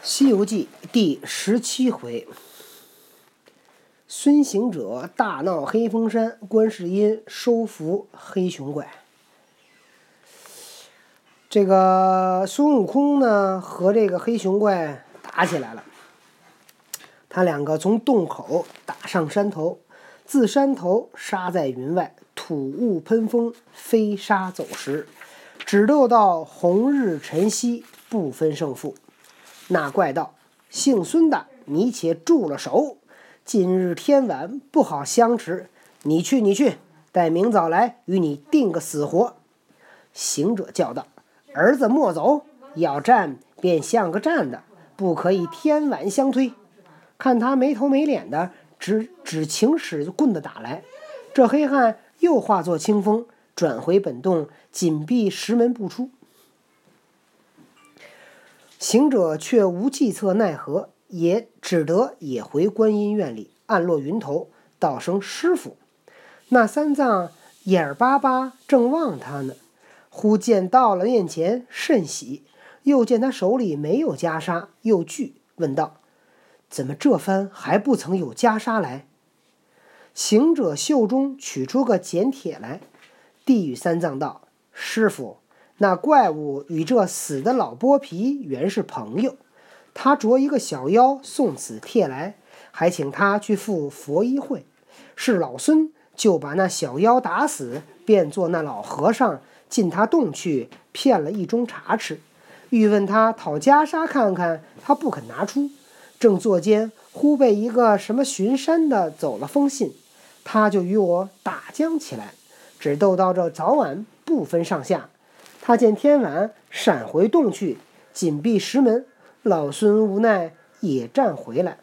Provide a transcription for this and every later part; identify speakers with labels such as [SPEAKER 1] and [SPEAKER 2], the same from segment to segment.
[SPEAKER 1] 《西游记》第十七回，孙行者大闹黑风山，观世音收服黑熊怪。这个孙悟空呢和这个黑熊怪打起来了，他两个从洞口打上山头，自山头杀在云外，吐雾喷风，飞沙走石，只斗到红日晨曦，不分胜负。那怪道：“姓孙的，你且住了手！今日天晚不好相持，你去，你去，待明早来与你定个死活。”行者叫道：“儿子莫走，要战便像个战的，不可以天晚相推。”看他没头没脸的，只只请使棍子打来。这黑汉又化作清风，转回本洞，紧闭石门不出。行者却无计策奈何，也只得也回观音院里，暗落云头，道声师傅。那三藏眼儿巴巴正望他呢，忽见到了面前，甚喜，又见他手里没有袈裟，又惧，问道：“怎么这番还不曾有袈裟来？”行者袖中取出个简帖来，递与三藏道：“师傅。”那怪物与这死的老剥皮原是朋友，他着一个小妖送此帖来，还请他去赴佛衣会。是老孙就把那小妖打死，变作那老和尚进他洞去骗了一盅茶吃，欲问他讨袈裟看看，他不肯拿出。正坐间，忽被一个什么巡山的走了封信，他就与我打将起来，只斗到这早晚不分上下。他见天晚，闪回洞去，紧闭石门。老孙无奈也战回来。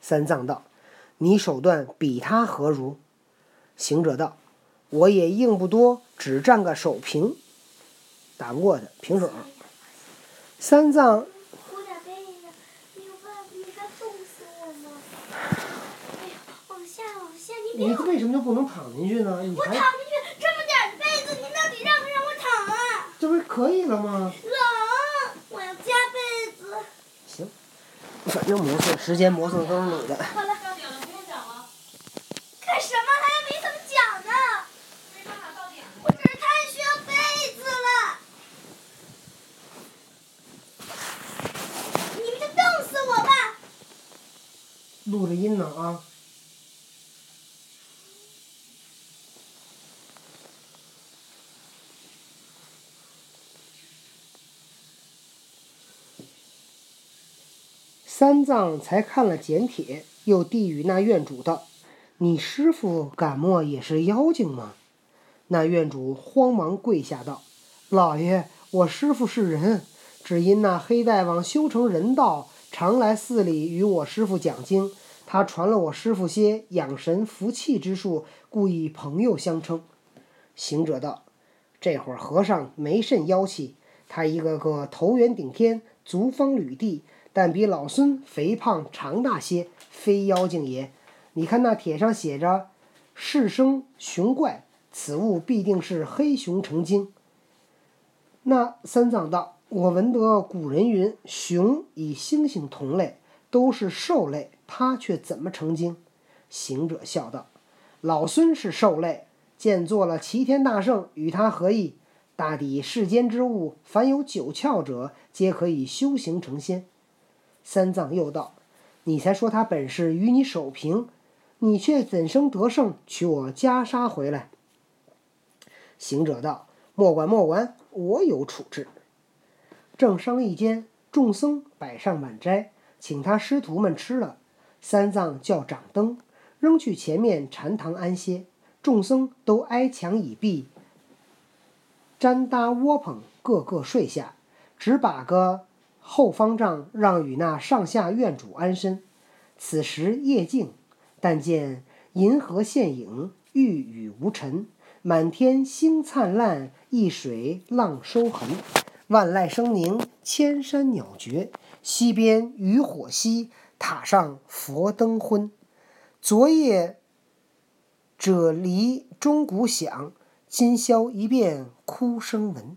[SPEAKER 1] 三藏道：“你手段比他何如？”行者道：“我也硬不多，只占个手平，打不过他，平手。”三藏，你为什么就不能躺进去呢？你还。这不是可以了吗？
[SPEAKER 2] 冷，我要加被子。
[SPEAKER 1] 行，反正磨蹭，时间磨蹭都是你的。
[SPEAKER 2] 好了，到点了，不用讲了。干什么？还没怎么讲呢。我只是太需要被子了。你们就冻死我吧。
[SPEAKER 1] 录着音呢啊。三藏才看了简帖，又递与那院主道：“你师傅敢莫也是妖精吗？”那院主慌忙跪下道：“老爷，我师傅是人，只因那黑大王修成人道，常来寺里与我师傅讲经。他传了我师傅些养神服气之术，故以朋友相称。”行者道：“这会儿和尚没甚妖气，他一个个头圆顶天，足方履地。”但比老孙肥胖长大些，非妖精也。你看那帖上写着“是生熊怪”，此物必定是黑熊成精。那三藏道：“我闻得古人云，熊与猩猩同类，都是兽类，它却怎么成精？”行者笑道：“老孙是兽类，见做了齐天大圣，与他何异？大抵世间之物，凡有九窍者，皆可以修行成仙。”三藏又道：“你才说他本事与你守平，你却怎生得胜取我袈裟回来？”行者道：“莫管莫管，我有处置。”正商议间，众僧摆上晚斋，请他师徒们吃了。三藏叫掌灯，扔去前面禅堂安歇。众僧都挨墙倚壁，毡搭窝棚，个个睡下，只把个。后方丈让与那上下院主安身。此时夜静，但见银河现影，玉宇无尘，满天星灿烂，一水浪收痕，万籁声宁，千山鸟绝。西边渔火稀，塔上佛灯昏。昨夜者离钟鼓响，今宵一遍哭声闻。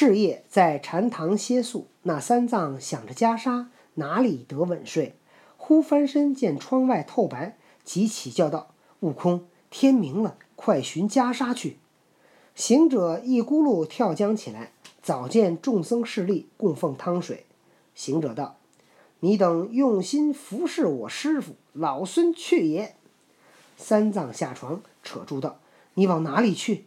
[SPEAKER 1] 是夜在禅堂歇宿，那三藏想着袈裟，哪里得稳睡？忽翻身见窗外透白，即起叫道：“悟空，天明了，快寻袈裟去！”行者一咕噜跳江起来，早见众僧势力供奉汤水。行者道：“你等用心服侍我师傅，老孙去也。”三藏下床，扯住道：“你往哪里去？”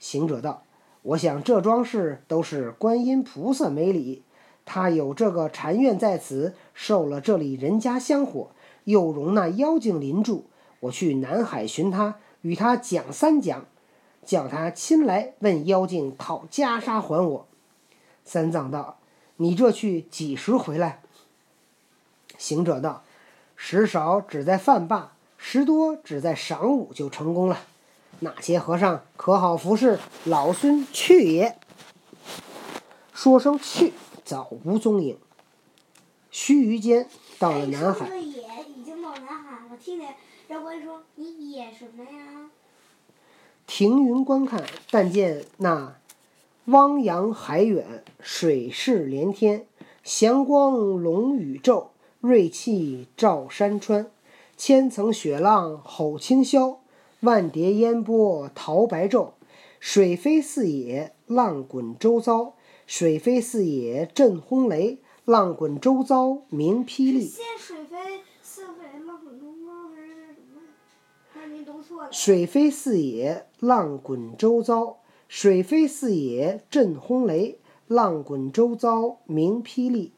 [SPEAKER 1] 行者道：“我想这桩事都是观音菩萨没理，他有这个禅院在此，受了这里人家香火，又容那妖精临住。我去南海寻他，与他讲三讲，叫他亲来问妖精讨袈裟还我。”三藏道：“你这去几时回来？”行者道：“时少只在饭罢。”时多只在晌午就成功了，那些和尚可好服侍？老孙去也。说声去，早无踪影。须臾间到了南海。
[SPEAKER 2] 已经到南海了，听见妖怪说：“你野什么呀？”
[SPEAKER 1] 停云观看，但见那汪洋海远，水势连天，祥光笼宇宙，瑞气照山川。千层雪浪吼清霄，万叠烟波淘白昼。水飞四野，浪滚周遭；水飞四野震轰雷，浪滚周遭鸣霹雳。
[SPEAKER 2] 先水飞四野，浪滚周遭还是什么？还是您读错了？
[SPEAKER 1] 水飞四野，浪滚周遭；水飞四野震轰雷，浪滚周遭鸣霹雳。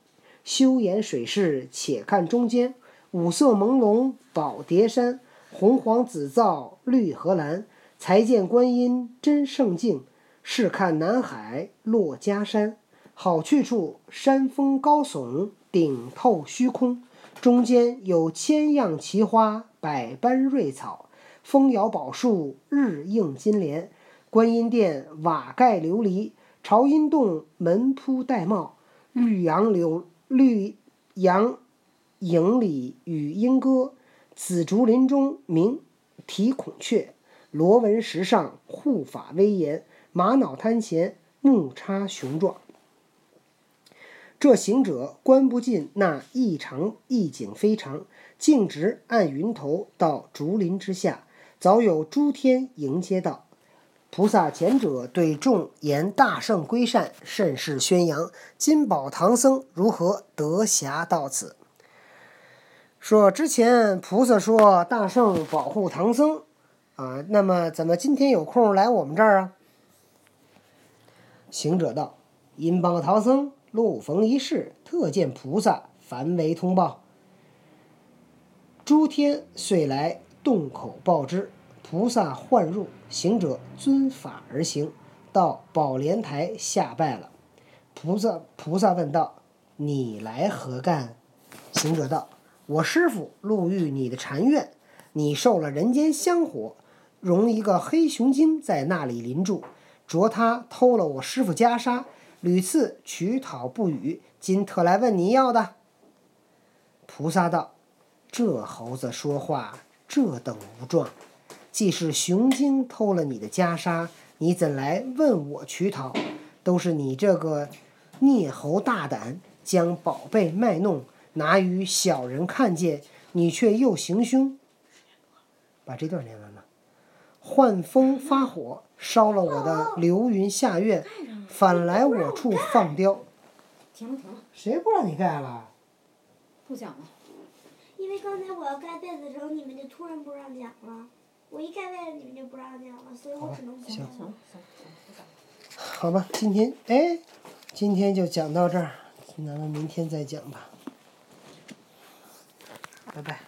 [SPEAKER 1] 休言水势，且看中间。五色朦胧宝叠山，红黄紫皂绿荷兰。才见观音真圣境，试看南海落家山。好去处，山峰高耸，顶透虚空。中间有千样奇花，百般瑞草。风摇宝树，日映金莲。观音殿瓦盖琉璃，朝音洞门铺玳瑁。绿杨柳，绿杨。影里语莺歌，紫竹林中鸣啼孔雀，罗纹石上护法威严，玛瑙滩前木叉雄壮。这行者观不尽那异常异景非常，径直按云头到竹林之下，早有诸天迎接道。菩萨前者对众言大圣归善，甚是宣扬。金宝唐僧如何得暇到此？说之前菩萨说大圣保护唐僧，啊，那么怎么今天有空来我们这儿啊？行者道：“因帮唐僧路逢一事，特见菩萨凡为通报。诸天遂来洞口报之，菩萨唤入，行者遵法而行，到宝莲台下拜了。菩萨菩萨问道：“你来何干？”行者道。我师傅路遇你的禅院，你受了人间香火，容一个黑熊精在那里临住，着他偷了我师傅袈裟，屡次取讨不语，今特来问你要的。菩萨道：“这猴子说话这等无状，既是熊精偷了你的袈裟，你怎来问我取讨？都是你这个孽猴大胆，将宝贝卖弄。”拿与小人看见，你却又行凶。把这段念完吧。换风发火，烧了我的流云下院，反来我处放刁。
[SPEAKER 3] 停了停了。
[SPEAKER 1] 谁不让你盖了？
[SPEAKER 3] 不讲了。
[SPEAKER 2] 因为刚才我要盖被子的时候，你们就突然不让讲了。我一盖被子，你们就不让讲了，所以我只能
[SPEAKER 1] 行
[SPEAKER 3] 行行行，不讲了。
[SPEAKER 1] 好吧，今天哎，今天就讲到这儿，咱们明天再讲吧。拜拜。